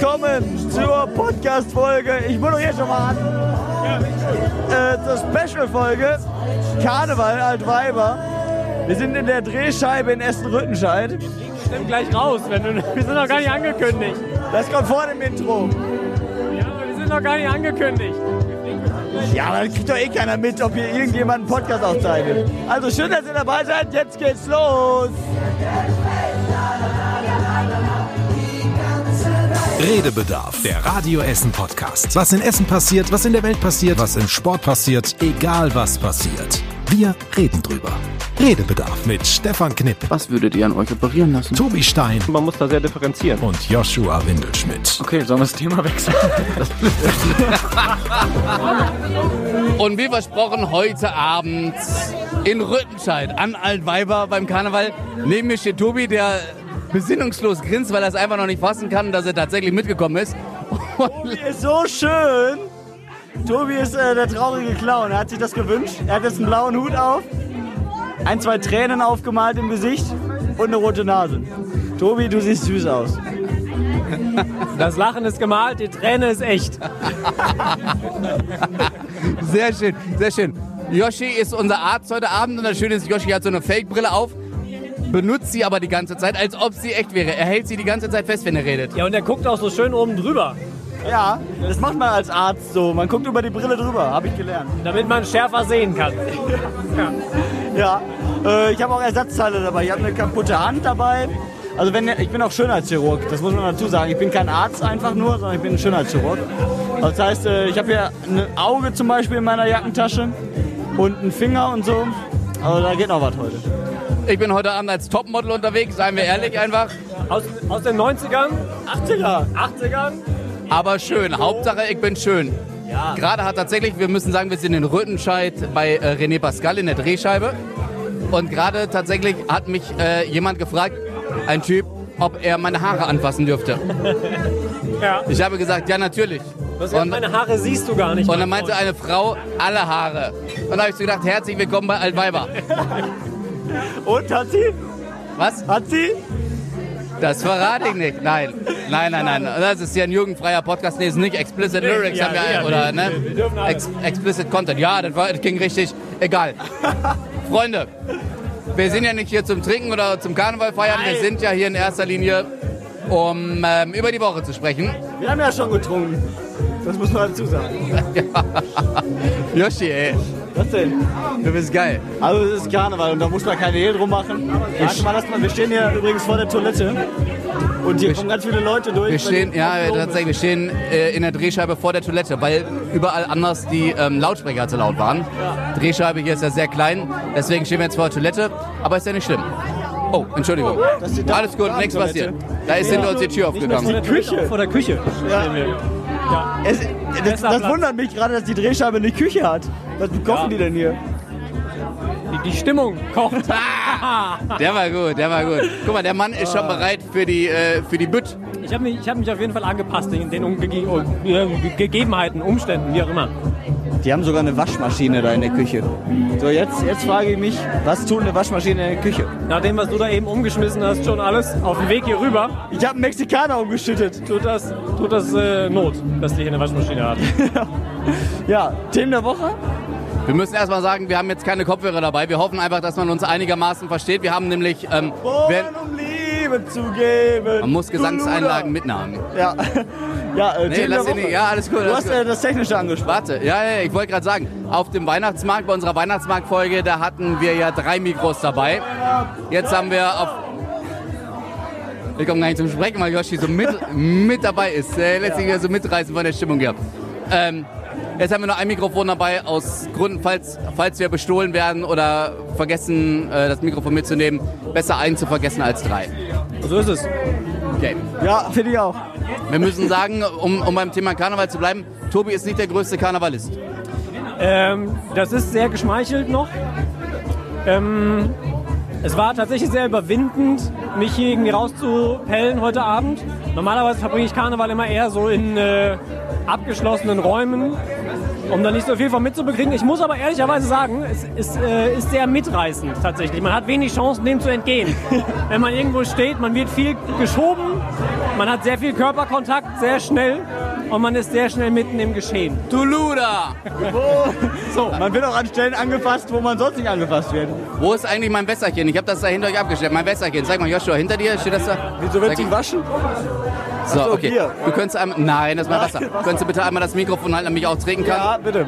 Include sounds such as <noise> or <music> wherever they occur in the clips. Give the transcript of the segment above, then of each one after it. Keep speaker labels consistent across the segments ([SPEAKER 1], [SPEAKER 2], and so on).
[SPEAKER 1] willkommen zur Podcast-Folge. Ich moderiere schon mal an. Äh, zur Special-Folge Karneval Altweiber. Wir sind in der Drehscheibe in Essen-Rüttenscheid.
[SPEAKER 2] Nimm gleich raus, wenn du, wir sind noch gar nicht angekündigt.
[SPEAKER 1] Das kommt vor dem Intro.
[SPEAKER 2] Ja, aber wir sind noch gar nicht angekündigt.
[SPEAKER 1] Ja, aber dann kriegt doch eh keiner mit, ob hier irgendjemand einen Podcast aufzeichnet. Also schön, dass ihr dabei seid. Jetzt geht's los.
[SPEAKER 3] Redebedarf, der Radio Essen Podcast. Was in Essen passiert, was in der Welt passiert, was im Sport passiert, egal was passiert. Wir reden drüber. Redebedarf mit Stefan Knipp,
[SPEAKER 4] Was würdet ihr an euch operieren lassen?
[SPEAKER 3] Tobi Stein
[SPEAKER 2] Man muss da sehr differenzieren.
[SPEAKER 3] und Joshua Windelschmidt.
[SPEAKER 4] Okay, sollen wir das Thema wechseln? <laughs>
[SPEAKER 5] Und wie versprochen, heute Abend in Rüttenscheid an Altweiber beim Karneval. Neben mir steht Tobi, der besinnungslos grinst, weil er es einfach noch nicht fassen kann, dass er tatsächlich mitgekommen ist.
[SPEAKER 1] Tobi ist so schön. Tobi ist äh, der traurige Clown. Er hat sich das gewünscht. Er hat jetzt einen blauen Hut auf, ein, zwei Tränen aufgemalt im Gesicht und eine rote Nase. Tobi, du siehst süß aus.
[SPEAKER 2] Das Lachen ist gemalt, die Träne ist echt.
[SPEAKER 5] Sehr schön, sehr schön. Yoshi ist unser Arzt heute Abend und das Schöne ist, Yoshi hat so eine Fake-Brille auf, benutzt sie aber die ganze Zeit, als ob sie echt wäre. Er hält sie die ganze Zeit fest, wenn er redet.
[SPEAKER 2] Ja, und er guckt auch so schön oben drüber,
[SPEAKER 1] Ja, das macht man als Arzt so. Man guckt über die Brille drüber, habe ich gelernt.
[SPEAKER 2] damit man schärfer sehen kann.
[SPEAKER 1] Ja, äh, ich habe auch Ersatzteile dabei. Ich habe eine kaputte Hand dabei. Also wenn ich bin auch Schönheitschirurg, das muss man dazu sagen. Ich bin kein Arzt einfach nur, sondern ich bin ein Schönheitschirurg. Also das heißt, äh, ich habe hier ein Auge zum Beispiel in meiner Jackentasche und einen Finger und so. Also da geht noch was heute.
[SPEAKER 5] Ich bin heute Abend als Topmodel unterwegs, seien wir ehrlich einfach.
[SPEAKER 2] Aus, aus den 90ern,
[SPEAKER 1] 80er.
[SPEAKER 2] 80ern.
[SPEAKER 5] Aber schön. Hauptsache, ich bin schön. Gerade hat tatsächlich, wir müssen sagen, wir sind in Rüttenscheid bei äh, René Pascal in der Drehscheibe. Und gerade tatsächlich hat mich äh, jemand gefragt, ein Typ, ob er meine Haare anfassen dürfte. <laughs>
[SPEAKER 2] Ja.
[SPEAKER 5] Ich habe gesagt, ja, natürlich.
[SPEAKER 2] Was, ja,
[SPEAKER 5] Und,
[SPEAKER 2] meine Haare siehst du gar nicht.
[SPEAKER 5] und dann
[SPEAKER 2] mein
[SPEAKER 5] meinte eine Frau, alle Haare. Und da habe ich so gedacht, herzlich willkommen bei Altweiber. <laughs>
[SPEAKER 1] Und hat sie?
[SPEAKER 5] Was?
[SPEAKER 1] Hat sie?
[SPEAKER 5] Das verrate ich nicht. Nein, nein, nein, nein. Das ist ja ein jugendfreier Podcast. Nee, ist nicht Explicit Lyrics
[SPEAKER 2] ja,
[SPEAKER 5] haben wir,
[SPEAKER 2] ja,
[SPEAKER 5] oder ne? Ex explicit Content. Ja, das, war, das ging richtig. Egal. <laughs> Freunde, wir sind ja nicht hier zum Trinken oder zum Karneval feiern. Wir sind ja hier in erster Linie, um ähm, über die Woche zu sprechen.
[SPEAKER 1] Wir haben ja schon getrunken. Das muss man dazu sagen. <laughs>
[SPEAKER 5] Yoshi, ey,
[SPEAKER 1] Was denn?
[SPEAKER 5] du bist geil.
[SPEAKER 1] Also es ist Karneval und da muss man keine Hehl drum machen. Warte mal, lass mal. Wir stehen hier übrigens vor der Toilette. Und hier kommen ganz viele Leute durch.
[SPEAKER 5] Wir stehen, ja, tatsächlich, wir stehen äh, in der Drehscheibe vor der Toilette, weil überall anders die ähm, Lautsprecher zu laut waren. Drehscheibe hier ist ja sehr klein, deswegen stehen wir jetzt vor der Toilette, aber ist ja nicht schlimm. Oh, Entschuldigung. Alles gut, nichts passiert. Da ist hinter uns die Tür
[SPEAKER 2] mehr vor der
[SPEAKER 5] aufgegangen.
[SPEAKER 2] Küche. Vor der Küche stehen wir.
[SPEAKER 1] Es, das, das wundert mich gerade, dass die Drehscheibe eine Küche hat. Was kochen
[SPEAKER 2] Ja.
[SPEAKER 1] die denn hier?
[SPEAKER 2] Die, die Stimmung kocht. <laughs>
[SPEAKER 5] Der war gut, der war gut. Guck mal, der Mann ist schon bereit für die, äh, für die Bütt.
[SPEAKER 2] Ich habe mich, ich hab mich auf jeden Fall angepasst in den Umge Gegebenheiten, Umständen, wie auch immer.
[SPEAKER 1] Die haben sogar eine Waschmaschine da in der Küche. So, jetzt, jetzt frage ich mich, was tut eine Waschmaschine in der Küche?
[SPEAKER 2] Nach dem, was du da eben umgeschmissen hast, schon alles auf dem Weg hier rüber,
[SPEAKER 1] Ich habe einen Mexikaner umgeschüttet.
[SPEAKER 2] tut das, tut das äh, Not, dass die hier eine Waschmaschine hat. <laughs>
[SPEAKER 1] Ja, Themen der Woche?
[SPEAKER 5] Wir müssen erstmal sagen, wir haben jetzt keine Kopfhörer dabei. Wir hoffen einfach, dass man uns einigermaßen versteht. Wir haben nämlich, ähm,
[SPEAKER 1] um Liebe zu geben.
[SPEAKER 5] man muss Gesangseinlagen mitnehmen.
[SPEAKER 1] Ja, ja äh,
[SPEAKER 5] Nee, lass ihn nicht. Ja, alles gut.
[SPEAKER 1] Du hast äh, das Technische angesprochen.
[SPEAKER 5] Warte, ja, ja, ich wollte gerade sagen, auf dem Weihnachtsmarkt, bei unserer Weihnachtsmarktfolge, da hatten wir ja drei Mikros dabei. Jetzt haben wir auf. Ich komme gar nicht zum Sprechen, weil Yoshi so mit, <laughs> mit dabei ist. Äh, letztlich so mitreißen von der Stimmung hier. Ähm, jetzt haben wir noch ein Mikrofon dabei, aus Gründen, falls, falls wir bestohlen werden oder vergessen, äh, das Mikrofon mitzunehmen. Besser einen zu vergessen als drei.
[SPEAKER 2] So ist es.
[SPEAKER 5] Okay.
[SPEAKER 1] Ja, finde ich auch.
[SPEAKER 5] Wir müssen sagen, um, um beim Thema Karneval zu bleiben, Tobi ist nicht der größte Karnevalist.
[SPEAKER 2] Ähm, das ist sehr geschmeichelt noch. Ähm, es war tatsächlich sehr überwindend, mich hier irgendwie rauszupellen heute Abend. Normalerweise verbringe ich Karneval immer eher so in äh, abgeschlossenen Räumen, um da nicht so viel von mitzubekriegen. Ich muss aber ehrlicherweise sagen, es ist, äh, ist sehr mitreißend tatsächlich. Man hat wenig Chancen, dem zu entgehen. <laughs> Wenn man irgendwo steht, man wird viel geschoben man hat sehr viel Körperkontakt, sehr schnell und man ist sehr schnell mitten im Geschehen.
[SPEAKER 5] Tuluda! <laughs>
[SPEAKER 1] So, man wird auch an Stellen angefasst, wo man sonst nicht angefasst wird.
[SPEAKER 5] Wo ist eigentlich mein Wässerchen? Ich habe das da hinter euch abgestellt. Mein Wässerchen. Zeig mal, Joshua, hinter dir steht das da?
[SPEAKER 1] Wieso wird sich waschen?
[SPEAKER 5] So,
[SPEAKER 1] so,
[SPEAKER 5] okay.
[SPEAKER 1] hier.
[SPEAKER 5] Du könntest einmal. Nein, das ist mein Wasser.
[SPEAKER 1] Wasser.
[SPEAKER 5] Könntest du bitte einmal das Mikrofon halten, damit ich auch trinken kann?
[SPEAKER 1] Ja, bitte.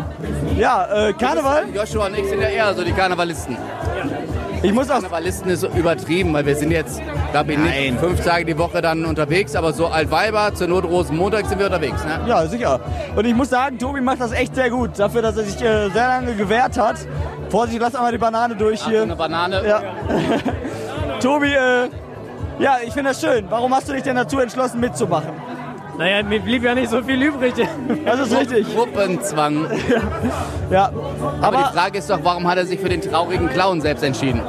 [SPEAKER 1] Ja, äh, Karneval.
[SPEAKER 5] Joshua und ich sind ja eher so die Karnevalisten.
[SPEAKER 1] Ich muss auch
[SPEAKER 5] Karnevalisten ist so übertrieben, weil wir sind jetzt, glaube ich, nicht fünf Tage die Woche dann unterwegs, aber so Altweiber, zur Not Rosenmontag sind wir unterwegs. Ne?
[SPEAKER 1] Ja, sicher. Und ich muss sagen, Tobi macht das echt sehr gut. Dafür, dass er sich äh, sehr lange gewehrt hat. Vorsicht, lass einmal die Banane durch
[SPEAKER 5] Ach,
[SPEAKER 1] hier.
[SPEAKER 5] eine Banane.
[SPEAKER 1] Ja. <laughs> Tobi, äh, ja, ich finde das schön. Warum hast du dich denn dazu entschlossen, mitzumachen?
[SPEAKER 2] Naja, mir blieb ja nicht so viel übrig.
[SPEAKER 1] Das ist richtig.
[SPEAKER 5] Gruppenzwang.
[SPEAKER 1] Ja.
[SPEAKER 5] Aber,
[SPEAKER 1] Aber,
[SPEAKER 5] die Frage ist doch, warum hat er sich für den traurigen Clown selbst entschieden?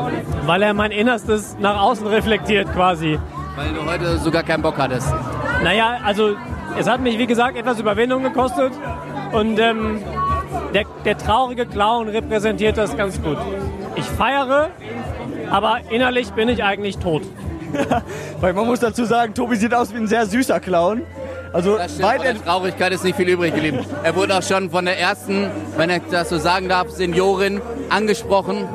[SPEAKER 2] Weil er mein Innerstes nach außen reflektiert quasi.
[SPEAKER 5] Weil du heute sogar keinen Bock hattest.
[SPEAKER 2] Naja, also es hat mich wie gesagt etwas Überwindung gekostet und ähm, der, der traurige Clown repräsentiert das ganz gut. Ich feiere, aber innerlich bin ich eigentlich tot. <laughs>
[SPEAKER 1] weil man muss dazu sagen, Tobi sieht aus wie ein sehr süßer Clown. Also
[SPEAKER 5] Das stimmt,
[SPEAKER 1] weit
[SPEAKER 5] von Traurigkeit ist nicht viel übrig geblieben. Er wurde auch schon von der ersten, wenn ich das so sagen darf, Seniorin angesprochen.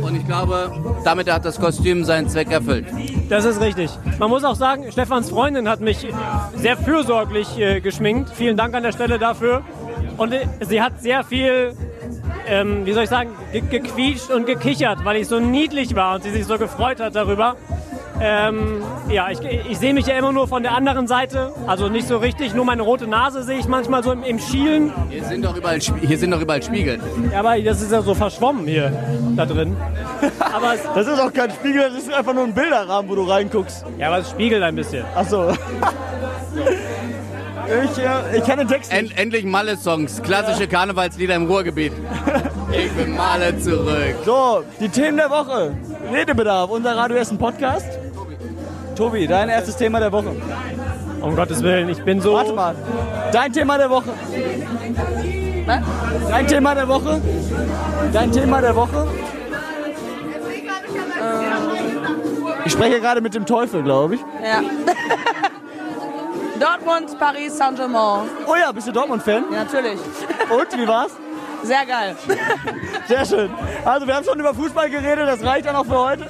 [SPEAKER 5] Und ich glaube, damit hat das Kostüm seinen Zweck erfüllt.
[SPEAKER 2] Das ist richtig. Man muss auch sagen, Stefans Freundin hat mich sehr fürsorglich äh, geschminkt. Vielen Dank an der Stelle dafür. Und äh, sie hat sehr viel, ähm, wie soll ich sagen, ge gequietscht und gekichert, weil ich so niedlich war und sie sich so gefreut hat darüber. Ähm, ja, ich, ich sehe mich ja immer nur von der anderen Seite, also nicht so richtig. Nur meine rote Nase sehe ich manchmal so im, im Schielen.
[SPEAKER 5] Hier sind doch überall, hier sind doch überall Spiegel.
[SPEAKER 2] Ja, aber das ist ja so verschwommen hier da drin. <laughs> Aber es,
[SPEAKER 1] Das ist auch kein Spiegel, das ist einfach nur ein Bilderrahmen, wo du reinguckst.
[SPEAKER 2] ja, aber es spiegelt ein bisschen.
[SPEAKER 1] Ach so. <laughs> Ich, äh, ich kann den Text nicht.
[SPEAKER 5] End, endlich Malle-Songs, klassische Karnevalslieder im Ruhrgebiet. <laughs> Ich bin Malle zurück.
[SPEAKER 1] So, die Themen der Woche. Redebedarf, unser Radio Essen Podcast. Tobi, dein erstes Thema der Woche.
[SPEAKER 2] Um Gottes Willen, ich bin so.
[SPEAKER 1] Warte mal. Dein Thema der Woche. Dein Thema der Woche. Dein Thema der Woche. Ich spreche gerade mit dem Teufel, glaube ich.
[SPEAKER 6] Ja. <laughs> Dortmund, Paris, Saint-Germain.
[SPEAKER 1] Oh ja, bist du Dortmund-Fan?
[SPEAKER 6] Ja, natürlich.
[SPEAKER 1] Und, wie war's?
[SPEAKER 6] Sehr geil.
[SPEAKER 1] Sehr schön. Also, wir haben schon über Fußball geredet, das reicht dann auch für heute.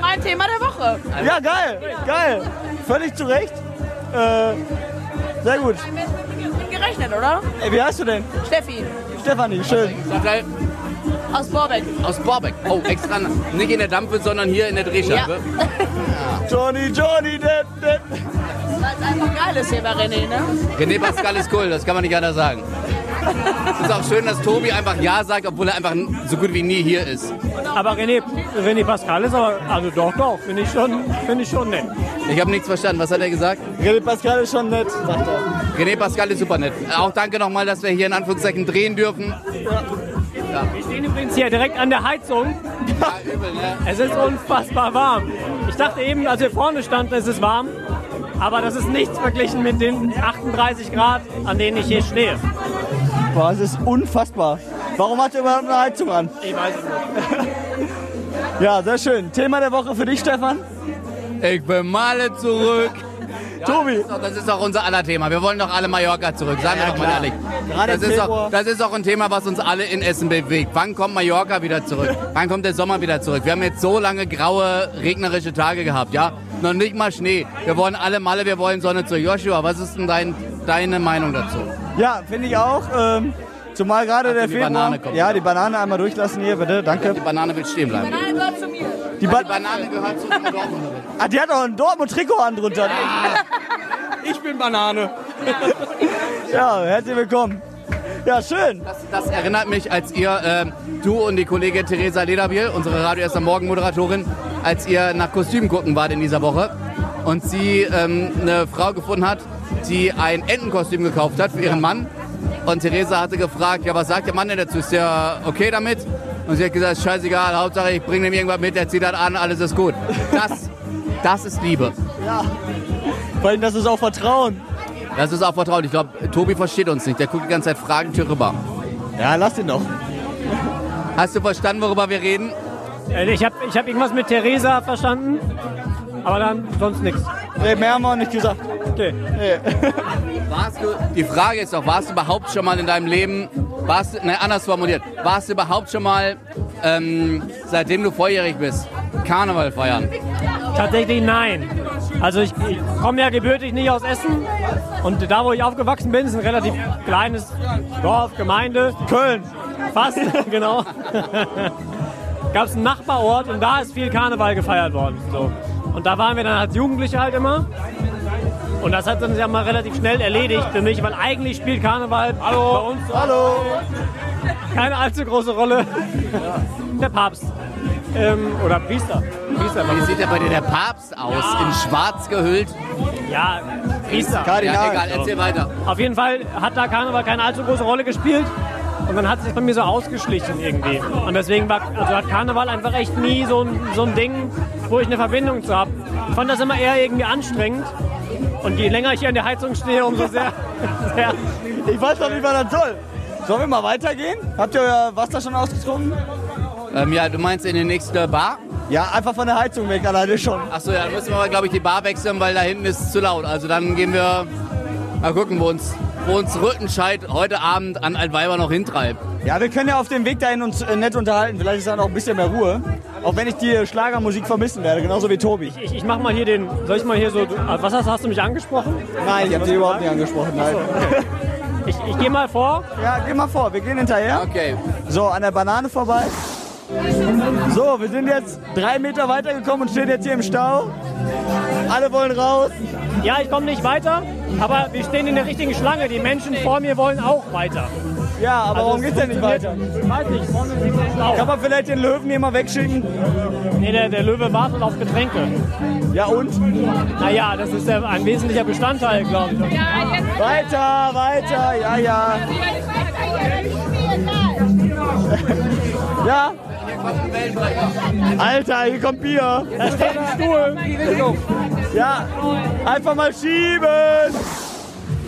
[SPEAKER 6] Mein Thema der Woche.
[SPEAKER 1] Ja, geil, geil. Völlig zu Recht. Äh, sehr gut.
[SPEAKER 6] Mit gerechnet, oder?
[SPEAKER 1] Ey, wie heißt du denn?
[SPEAKER 6] Steffi
[SPEAKER 1] Stefanie, schön.
[SPEAKER 6] Aus Borbeck.
[SPEAKER 5] aus Borbeck. Oh, extra nicht in der Dampfe, sondern hier in der Drehscheibe.
[SPEAKER 1] Johnny, Johnny, Depp, Depp.
[SPEAKER 6] Weil es einfach geil ist hier bei René, ne?
[SPEAKER 5] René Pascal ist cool, das kann man nicht anders sagen. Es ist auch schön, dass Tobi einfach Ja sagt, obwohl er einfach so gut wie nie hier ist.
[SPEAKER 2] Aber René, René Pascal ist aber, also doch, doch, finde ich, schon, finde ich schon nett.
[SPEAKER 5] Ich habe nichts verstanden. Was hat er gesagt?
[SPEAKER 1] René Pascal ist schon nett, sagt er.
[SPEAKER 5] René Pascal ist super nett. Auch danke nochmal, dass wir hier in Anführungszeichen drehen dürfen.
[SPEAKER 2] Wir stehen übrigens hier direkt an der Heizung.
[SPEAKER 5] Ja, übel, ne?
[SPEAKER 2] Es ist unfassbar warm. Ich dachte eben, als wir vorne standen, es ist warm. Aber das ist nichts verglichen mit den 38 Grad, an denen ich hier stehe.
[SPEAKER 1] Boah, es ist unfassbar. Warum hat er überhaupt eine Heizung an?
[SPEAKER 2] Ich weiß es nicht. <laughs>
[SPEAKER 1] Ja, sehr schön. Thema der Woche für dich, Stefan.
[SPEAKER 5] Ich bin Male zurück. <laughs>
[SPEAKER 1] Tobi.
[SPEAKER 5] Das ist auch unser aller Thema. Wir wollen doch alle Mallorca zurück, sagen wir
[SPEAKER 1] Ja,
[SPEAKER 5] doch mal ehrlich.
[SPEAKER 1] Gerade
[SPEAKER 5] Das ist, auch, das ist auch ein Thema, was uns alle in Essen bewegt. Wann kommt Mallorca wieder zurück? <laughs> Wann kommt der Sommer wieder zurück? Wir haben jetzt so lange graue, regnerische Tage gehabt, ja? Noch nicht mal Schnee. Wir wollen alle Malle, wir wollen Sonne zurück. Joshua, was ist denn dein, deine Meinung dazu?
[SPEAKER 1] Ja, finde ich auch. Ähm, zumal gerade der
[SPEAKER 5] die
[SPEAKER 1] Februar.
[SPEAKER 5] Banane kommt.
[SPEAKER 1] Ja, die Banane einmal durchlassen hier, bitte. Danke.
[SPEAKER 5] Die Banane will stehen bleiben.
[SPEAKER 6] Nein, gehört zu mir.
[SPEAKER 1] Die, ba
[SPEAKER 5] Die Banane gehört zu dem Dortmund.
[SPEAKER 1] ah, die hat auch ein Dortmund-Trikot an drunter.
[SPEAKER 4] Ich bin Banane.
[SPEAKER 1] Ja, herzlich willkommen. Ja, schön.
[SPEAKER 5] Das, das erinnert mich, als ihr, ähm, du und die Kollegin Theresa Lederbiel, unsere Radio erst am Morgen Moderatorin, als ihr nach Kostümen gucken wart in dieser Woche und sie ähm, eine Frau gefunden hat, die ein Entenkostüm gekauft hat für ihren Mann. Und Theresa hatte gefragt, ja, was sagt der Mann denn dazu? Ist der okay damit? Und sie hat gesagt, scheißegal, Hauptsache ich bringe ihm irgendwas mit, er zieht das an, alles ist gut. Das, <laughs> das ist Liebe.
[SPEAKER 1] Ja. Vor allem, das ist auch Vertrauen.
[SPEAKER 5] Das ist auch Vertrauen. Ich glaube, Tobi versteht uns nicht. Der guckt die ganze Zeit fragend hier rüber.
[SPEAKER 1] Ja, lass ihn doch.
[SPEAKER 5] Hast du verstanden, worüber wir reden?
[SPEAKER 2] Äh, Ich habe ich hab irgendwas mit Theresa verstanden, aber dann sonst nichts.
[SPEAKER 1] Nee, mehr haben wir auch nicht gesagt.
[SPEAKER 2] Okay.
[SPEAKER 5] Warst du, die Frage ist doch, warst du überhaupt schon mal in deinem Leben, warst du, ne, anders formuliert, warst du überhaupt schon mal, ähm, seitdem du volljährig bist, Karneval feiern?
[SPEAKER 2] Tatsächlich nein. Also ich, ich komme ja gebürtig nicht aus Essen und da, wo ich aufgewachsen bin, ist ein relativ kleines Dorf, Gemeinde.
[SPEAKER 1] Köln.
[SPEAKER 2] Fast, <laughs> genau. <laughs> Gab es einen Nachbarort und da ist viel Karneval gefeiert worden. So. Und da waren wir dann als Jugendliche halt immer. Und das hat dann ja mal relativ schnell erledigt für mich, weil eigentlich spielt Karneval bei uns
[SPEAKER 1] Hallo.
[SPEAKER 2] keine allzu große Rolle. Der Papst. Ähm, oder Priester. Priester.
[SPEAKER 5] Wie sieht denn bei dir der Papst aus? In schwarz gehüllt?
[SPEAKER 2] Ja, Priester.
[SPEAKER 5] Ja,
[SPEAKER 1] Kardinal.
[SPEAKER 5] egal, erzähl weiter.
[SPEAKER 2] Auf jeden Fall hat da Karneval keine allzu große Rolle gespielt. Und dann hat es sich bei mir so ausgeschlichen irgendwie. Und deswegen war, also hat Karneval einfach echt nie so ein, so ein Ding, wo ich eine Verbindung zu habe. Ich fand das immer eher irgendwie anstrengend. Und je länger ich hier an der Heizung stehe, umso sehr, <laughs> sehr
[SPEAKER 1] Ich weiß noch nicht, was das soll. Sollen wir mal weitergehen? Habt ihr euer Wasser schon ausgetrunken?
[SPEAKER 5] Ähm, ja, du meinst in die nächste Bar?
[SPEAKER 1] Ja, einfach von der Heizung weg, alleine schon.
[SPEAKER 5] Achso, ja, dann müssen wir aber, glaube ich, die Bar wechseln, weil da hinten ist es zu laut. Also dann gehen wir mal gucken, wo uns, wo uns Rüttenscheid heute Abend an Altweiber noch hintreibt.
[SPEAKER 1] Ja, wir können ja auf dem Weg dahin uns äh, nett unterhalten. Vielleicht ist da noch ein bisschen mehr Ruhe. Auch wenn ich die Schlagermusik vermissen werde, genauso wie Tobi.
[SPEAKER 2] Ich, ich mach mal hier den. Soll ich mal hier so. Was hast, hast du mich angesprochen?
[SPEAKER 1] Nein, ich habe die überhaupt nicht angesprochen. Nein.
[SPEAKER 2] Ich, ich gehe mal vor.
[SPEAKER 1] Ja, geh mal vor, wir gehen hinterher.
[SPEAKER 5] Okay.
[SPEAKER 1] So, an der Banane vorbei. So, wir sind jetzt drei Meter weitergekommen und stehen jetzt hier im Stau. Alle wollen raus.
[SPEAKER 2] Ja, ich komme nicht weiter, aber wir stehen in der richtigen Schlange. Die Menschen vor mir wollen auch weiter.
[SPEAKER 1] Ja, aber warum
[SPEAKER 2] Also es
[SPEAKER 1] geht's denn nicht weiter?
[SPEAKER 2] Ich weiß nicht, vorne ist ein Stau.
[SPEAKER 1] Kann man vielleicht den Löwen hier mal wegschicken?
[SPEAKER 2] Nee, der, der Löwe wartet auf Getränke.
[SPEAKER 1] Ja und?
[SPEAKER 2] Naja, das ist ja ein wesentlicher Bestandteil, glaube ich.
[SPEAKER 1] Weiter, weiter, ja, ja. <laughs> Ja? Alter, hier kommt Bier.
[SPEAKER 2] Da steht ein Stuhl.
[SPEAKER 1] Ja, einfach mal schieben.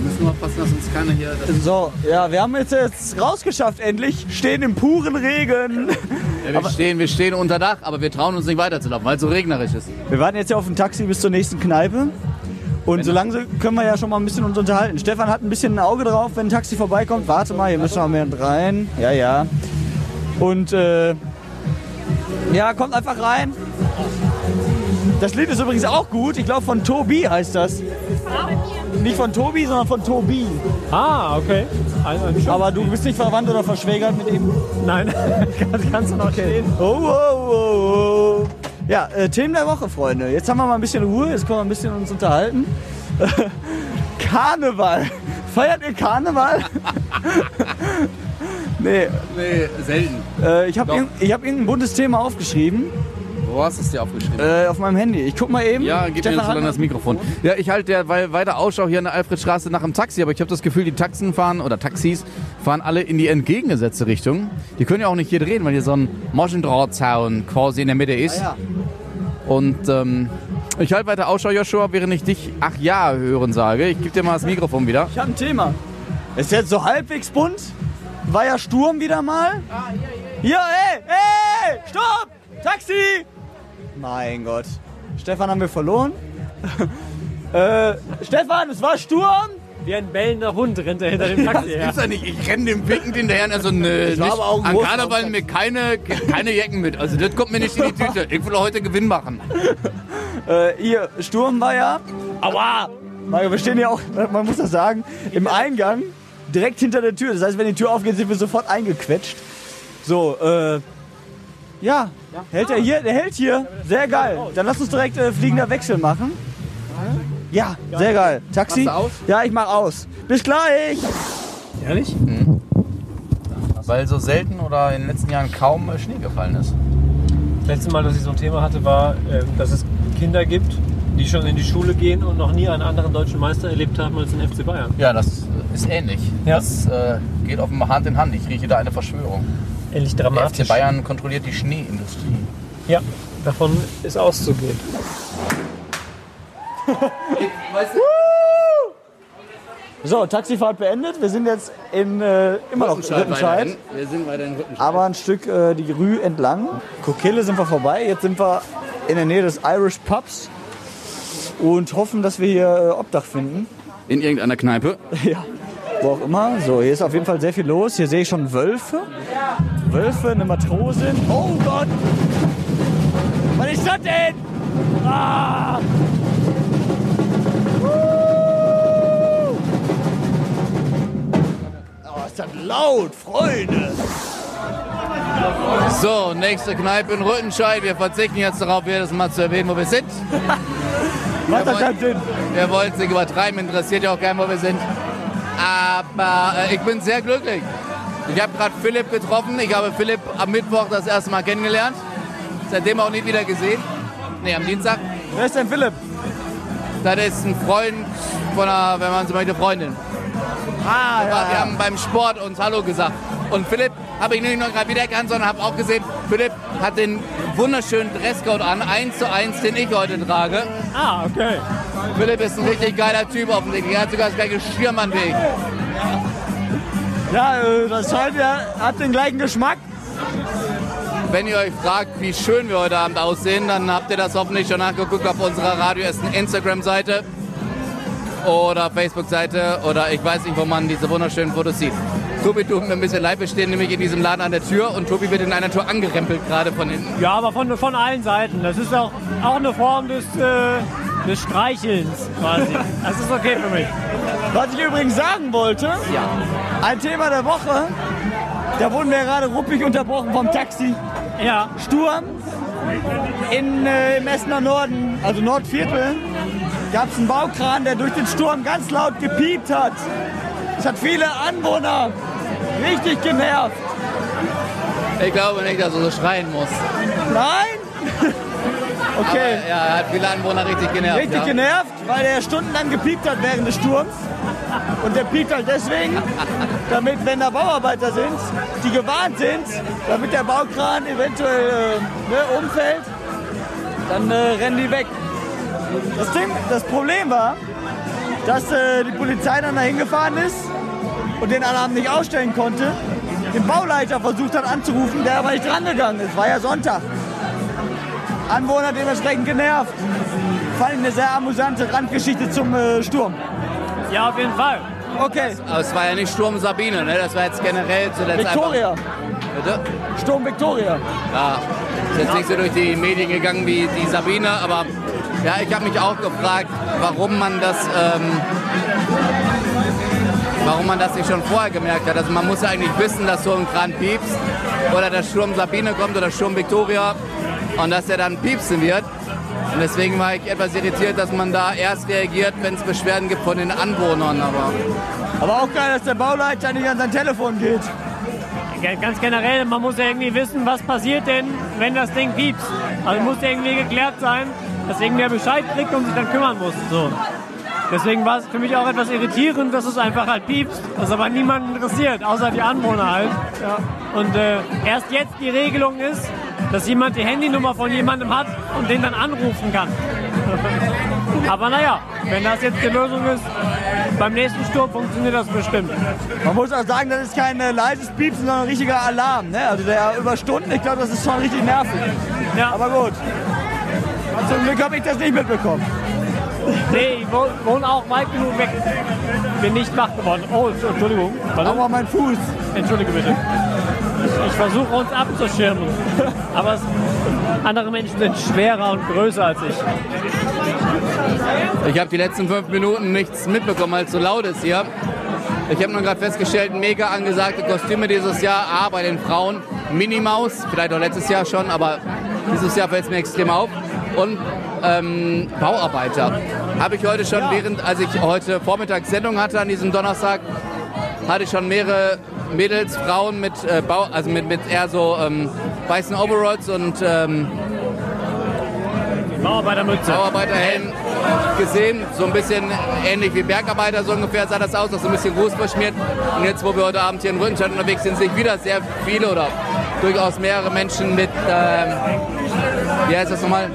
[SPEAKER 5] Müssen wir aufpassen, dass uns keiner hier.
[SPEAKER 1] So, ja, wir haben jetzt, jetzt rausgeschafft endlich. Stehen im puren Regen.
[SPEAKER 5] Ja, wir, stehen, wir stehen unter Dach, aber wir trauen uns nicht weiterzulaufen, weil es so regnerisch ist.
[SPEAKER 1] Wir warten jetzt ja auf ein Taxi bis zur nächsten Kneipe. Und solange können wir ja schon mal ein bisschen uns unterhalten. Stefan hat ein bisschen ein Auge drauf, wenn ein Taxi vorbeikommt. Warte mal, hier müssen wir mehr rein. Ja, ja. Und äh, ja, kommt einfach rein. Das Lied ist übrigens auch gut. Ich glaube von Tobi heißt das. Nicht von Tobi, sondern von Tobi.
[SPEAKER 2] Ah, okay. Ein, ein Schuh.
[SPEAKER 1] Aber du bist nicht verwandt oder verschwägert mit ihm.
[SPEAKER 2] Nein, kannst, kannst du noch stehen.
[SPEAKER 1] Oh, oh, oh, oh. Ja, äh, Themen der Woche, Freunde. Jetzt haben wir mal ein bisschen Ruhe, jetzt können wir ein bisschen uns unterhalten. <laughs> Karneval. Feiert ihr Karneval? <laughs> nee,
[SPEAKER 5] Nee, selten.
[SPEAKER 1] äh, ich habe irg hab irgendein buntes Thema aufgeschrieben
[SPEAKER 5] Wo hast du es dir aufgeschrieben?
[SPEAKER 1] äh, auf meinem Handy. Ich guck mal eben.
[SPEAKER 5] Ja, gib mir
[SPEAKER 1] Stefan
[SPEAKER 5] so lange das Mikrofon. Ja, ich halte derweil weiter Ausschau hier an der Alfredstraße nach dem Taxi, aber ich habe das Gefühl, die Taxen fahren oder Taxis fahren alle in die entgegengesetzte Richtung. Die können ja auch nicht hier drehen, weil hier so ein Moschendrahtzaun quasi in der Mitte ist.
[SPEAKER 1] Ah, ja.
[SPEAKER 5] Und ähm, ich halte weiter Ausschau, Joshua, während ich dich Ach ja hören sage. Ich gebe dir mal das Mikrofon wieder.
[SPEAKER 1] Ich habe ein Thema. Ist jetzt so halbwegs bunt. War ja Sturm wieder mal. Hier, ey, ey, stopp! Taxi! Mein Gott. Stefan haben wir verloren. <laughs> äh, Stefan, es war Sturm.
[SPEAKER 2] Wie ein bellender Hund rennt er hinter dem Taxi her.
[SPEAKER 5] Gibt's ja nicht. Ich renne dem winkend hinterher und er so, nö,
[SPEAKER 1] war
[SPEAKER 5] nicht. An Karneval mir keine, keine Jacken mit. Also das kommt mir nicht in die Tüte. Ich will heute Gewinn machen.
[SPEAKER 1] Äh, hier, Sturm war ja. Aua! Mario, wir stehen ja auch, man muss das sagen, im Eingang, direkt hinter der Tür. Das heißt, wenn die Tür aufgeht, sind wir sofort eingequetscht. So, äh. Ja, hält er hier? Der hält hier. Sehr geil. Dann lass uns direkt äh, fliegender Wechsel machen. Ja, sehr geil. Taxi? Ja, ich mach aus. Bis gleich!
[SPEAKER 2] Ehrlich?
[SPEAKER 5] Weil so selten oder in den letzten Jahren kaum äh, Schnee gefallen ist.
[SPEAKER 2] Letztes Mal, dass ich so ein Thema hatte, war, ähm, dass es Kinder gibt, die schon in die Schule gehen und noch nie einen anderen deutschen Meister erlebt haben als den FC Bayern.
[SPEAKER 5] Ja, das ist ähnlich.
[SPEAKER 2] Ja.
[SPEAKER 5] Das äh, geht offenbar Hand in Hand. Ich rieche da eine Verschwörung.
[SPEAKER 2] Ähnlich
[SPEAKER 5] Der
[SPEAKER 2] dramatisch.
[SPEAKER 5] FC Bayern kontrolliert die Schneeindustrie.
[SPEAKER 2] Ja, davon ist auszugehen. <laughs>
[SPEAKER 1] So, Taxifahrt beendet. Wir sind jetzt in äh, immer noch Rüttenscheid.
[SPEAKER 5] Wir sind weiter in Rüttenscheid.
[SPEAKER 1] aber ein Stück äh, die Rue entlang. Kokille sind wir vorbei. Jetzt sind wir in der Nähe des Irish Pubs. und hoffen, dass wir hier äh, Obdach finden.
[SPEAKER 5] In irgendeiner Kneipe. <laughs>
[SPEAKER 1] Ja, wo auch immer. So, hier ist auf jeden Fall sehr viel los. Hier sehe ich schon Wölfe. Wölfe, eine Matrosin. Oh Gott! Was ist das denn? Ah! Uh! Oh, ist das laut, Freunde!
[SPEAKER 5] So, nächste Kneipe in Rüttenscheid. Wir verzichten jetzt darauf, jedes Mal zu erwähnen, wo wir sind. <laughs>
[SPEAKER 1] Was hat das denn?
[SPEAKER 5] Wir wollen es nicht übertreiben, interessiert ja auch keinen, wo wir sind. Aber äh, ich bin sehr glücklich. Ich habe gerade Philipp getroffen. Ich habe Philipp am Mittwoch das erste Mal kennengelernt. Seitdem auch nie wieder gesehen. Nee, am Dienstag.
[SPEAKER 1] Wer ist denn Philipp?
[SPEAKER 5] Das ist ein Freund von einer, wenn man so möchte, Freundin.
[SPEAKER 1] Ah,
[SPEAKER 5] Aber Wir haben beim Sport uns Hallo gesagt. Und Philipp habe ich nicht nur gerade wiedererkannt, sondern habe auch gesehen, Philipp hat den wunderschönen Dresscode an, eins zu eins, den ich heute trage.
[SPEAKER 2] Ah, okay.
[SPEAKER 5] Philipp ist ein richtig geiler Typ offensichtlich. Er hat sogar das gleiche Schirmann wie ich.
[SPEAKER 1] Ja, äh, das scheint ja, hat den gleichen Geschmack.
[SPEAKER 5] Wenn ihr euch fragt, wie schön wir heute Abend aussehen, dann habt ihr das hoffentlich schon nachgeguckt auf unserer Radio Essen Instagram-Seite oder Facebook-Seite oder ich weiß nicht, wo man diese wunderschönen Fotos sieht. Tobi tut mir ein bisschen leid, wir stehen nämlich in diesem Laden an der Tür und Tobi wird in einer Tour angerempelt gerade von hinten.
[SPEAKER 2] Ja, aber von, von allen Seiten. Das ist auch, auch eine Form des, äh, des Streichelns quasi. Das ist okay für mich.
[SPEAKER 1] Was ich übrigens sagen wollte, ein Thema der Woche, da wurden wir gerade ruppig unterbrochen vom Taxi.
[SPEAKER 2] Ja,
[SPEAKER 1] Sturm in, äh, im Essener Norden, also Nordviertel, gab es einen Baukran, der durch den Sturm ganz laut gepiept hat. Es hat viele Anwohner richtig genervt.
[SPEAKER 5] Ich glaube nicht, dass er so schreien muss.
[SPEAKER 1] Nein? Okay.
[SPEAKER 5] Ja, er hat viele Anwohner richtig genervt.
[SPEAKER 1] Richtig
[SPEAKER 5] ja.
[SPEAKER 1] genervt, weil er stundenlang gepiept hat während des Sturms. Und der piept halt deswegen, damit, wenn da Bauarbeiter sind, die gewarnt sind, damit der Baukran eventuell äh, ne, umfällt, dann äh, rennen die weg. Das, Ding, das Problem war, dass äh, die Polizei dann da hingefahren ist und den Alarm nicht ausstellen konnte, den Bauleiter versucht hat anzurufen, der aber nicht drangegangen ist. War ja Sonntag. Anwohner dementsprechend genervt. Vor allem eine sehr amüsante Randgeschichte zum äh, Sturm.
[SPEAKER 2] ja, auf jeden Fall.
[SPEAKER 1] Okay,
[SPEAKER 5] Aber es war ja nicht Sturm Sabine, ne? das war jetzt generell zuletzt
[SPEAKER 1] Victoria.
[SPEAKER 5] einfach... Bitte?
[SPEAKER 1] Sturm Victoria.
[SPEAKER 5] Ja, ist jetzt nicht so durch die Medien gegangen wie die Sabine, aber ja, ich habe mich auch gefragt, warum man das, ähm, warum man das nicht schon vorher gemerkt hat. Also man muss ja eigentlich wissen, dass so ein Kran piepst oder der Sturm Sabine kommt oder Sturm Victoria und dass er dann piepsen wird. Und deswegen war ich etwas irritiert, dass man da erst reagiert, wenn es Beschwerden gibt von den Anwohnern. Aber
[SPEAKER 1] Aber auch geil, dass der Bauleiter nicht an sein Telefon geht.
[SPEAKER 2] Ge- Ganz generell, man muss ja irgendwie wissen, was passiert denn, wenn das Ding piepst. Also muss irgendwie geklärt sein, dass irgendwer Bescheid kriegt und sich dann kümmern muss. So. Deswegen war es für mich auch etwas irritierend, dass es einfach halt piepst, das aber niemanden interessiert, außer die Anwohner halt. Und äh, erst jetzt die Regelung ist, dass jemand die Handynummer von jemandem hat und den dann anrufen kann. <laughs> aber naja, wenn das jetzt die Lösung ist, beim nächsten Sturm funktioniert das bestimmt.
[SPEAKER 1] Man muss auch sagen, das ist kein äh, leises Piepsen, sondern ein richtiger Alarm. Ne? Also der über Stunden, ich glaube, das ist schon richtig nervig.
[SPEAKER 2] Ja.
[SPEAKER 1] Aber gut. Zum Glück habe ich das nicht mitbekommen.
[SPEAKER 2] Nee, ich wohne auch weit genug weg. Bin nicht wach geworden. Oh, Entschuldigung. Warte.
[SPEAKER 1] Aber mein Fuß.
[SPEAKER 2] Entschuldige bitte. Ich, ich versuche uns abzuschirmen. Aber es, andere Menschen sind schwerer und größer als ich.
[SPEAKER 5] Ich habe die letzten fünf Minuten nichts mitbekommen, weil es so laut ist hier. Ich habe nur gerade festgestellt, mega angesagte Kostüme dieses Jahr. A, bei den Frauen Minnie Maus, vielleicht auch letztes Jahr schon, aber dieses Jahr fällt es mir extrem auf. Und ähm, Bauarbeiter. Habe ich heute schon, während, als ich heute Vormittag Sendung hatte an diesem Donnerstag, hatte ich schon mehrere Mädels, Frauen mit, äh, Bau, also mit, mit eher so ähm, weißen Overalls und ähm,
[SPEAKER 2] Bauarbeitermütze.
[SPEAKER 5] Bauarbeiterhelm gesehen, so ein bisschen ähnlich wie Bergarbeiter, so ungefähr sah das aus, noch so ein bisschen Ruß verschmiert. Und jetzt, wo wir heute Abend hier in Rüttenscheid unterwegs sind, sind wieder sehr viele oder durchaus mehrere Menschen mit, ähm, wie heißt das nochmal?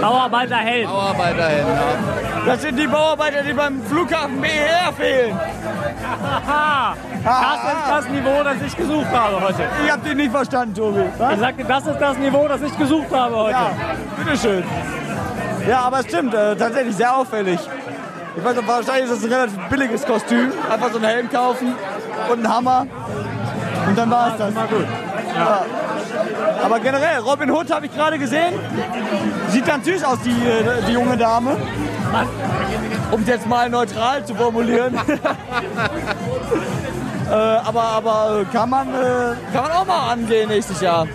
[SPEAKER 2] Bauarbeiterhelm.
[SPEAKER 5] Bauarbeiterhelm, ja.
[SPEAKER 1] Das sind die Bauarbeiter, die beim Flughafen BER fehlen.
[SPEAKER 2] Das ist das Niveau, das ich gesucht habe heute.
[SPEAKER 1] Ich habe den nicht verstanden, Tobi. Was?
[SPEAKER 2] Ich sagte, das ist das Niveau, das ich gesucht habe heute.
[SPEAKER 1] Ja, bitteschön. Ja, aber es stimmt, äh, tatsächlich sehr auffällig. Ich weiß nicht, wahrscheinlich ist das ein relativ billiges Kostüm. Einfach so einen Helm kaufen und einen Hammer. Und dann war es das.
[SPEAKER 2] Mal gut.
[SPEAKER 1] Ja. Aber generell, Robin Hood habe ich gerade gesehen. Sieht ganz süß aus, die, äh, die junge Dame. Um es jetzt mal neutral zu formulieren. <laughs> äh, aber aber äh, kann, man, äh, kann man auch mal angehen nächstes Jahr.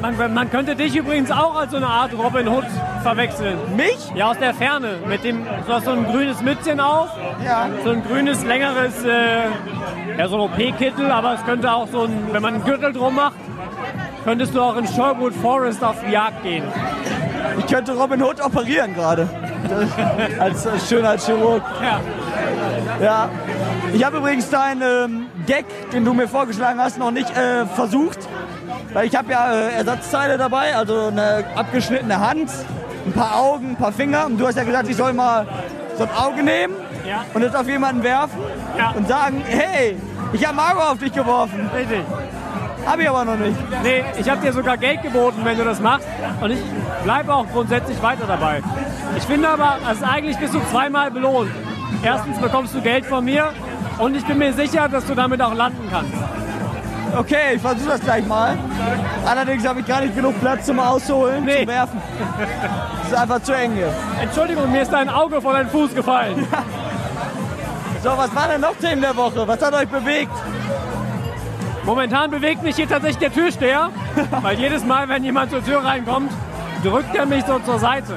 [SPEAKER 2] Man, man könnte dich übrigens auch als so eine Art Robin Hood verwechseln.
[SPEAKER 1] Mich?
[SPEAKER 2] Ja, aus der Ferne. Mit dem, du hast so ein grünes Mützchen auf,
[SPEAKER 1] Ja.
[SPEAKER 2] so ein grünes, längeres, äh, ja, so ein OP-Kittel, aber es könnte auch so ein, wenn man einen Gürtel drum macht, könntest du auch in Sherwood Forest auf die Jagd gehen.
[SPEAKER 1] Ich könnte Robin Hood operieren gerade. <laughs> als äh, Schönheitschirurg.
[SPEAKER 2] Ja.
[SPEAKER 1] Ja. Ich habe übrigens deinen ähm, Gag, den du mir vorgeschlagen hast, noch nicht äh, versucht. Weil ich habe ja äh, Ersatzteile dabei, also eine abgeschnittene Hand, ein paar Augen, ein paar Finger. Und du hast ja gesagt, ich soll mal so ein Auge nehmen
[SPEAKER 2] Ja.
[SPEAKER 1] und es auf jemanden werfen
[SPEAKER 2] Ja.
[SPEAKER 1] und sagen, hey, ich habe ein Auge auf dich geworfen.
[SPEAKER 2] Richtig.
[SPEAKER 1] Habe ich aber noch nicht.
[SPEAKER 2] Nee, ich habe dir sogar Geld geboten, wenn du das machst. Und ich bleibe auch grundsätzlich weiter dabei. Ich finde aber, also eigentlich bist du zweimal belohnt. Erstens bekommst du Geld von mir und ich bin mir sicher, dass du damit auch landen kannst.
[SPEAKER 1] Okay, ich versuche das gleich mal. Allerdings habe ich gar nicht genug Platz zum Ausholen,
[SPEAKER 2] Nee.
[SPEAKER 1] zum Werfen. Das ist einfach zu eng hier.
[SPEAKER 2] Entschuldigung, mir ist dein Auge vor deinen Fuß gefallen. <laughs>
[SPEAKER 1] So, was war denn noch Themen der Woche? Was hat euch bewegt?
[SPEAKER 2] Momentan bewegt mich hier tatsächlich der Türsteher, <laughs> weil jedes Mal, wenn jemand zur Tür reinkommt, drückt er mich so zur Seite.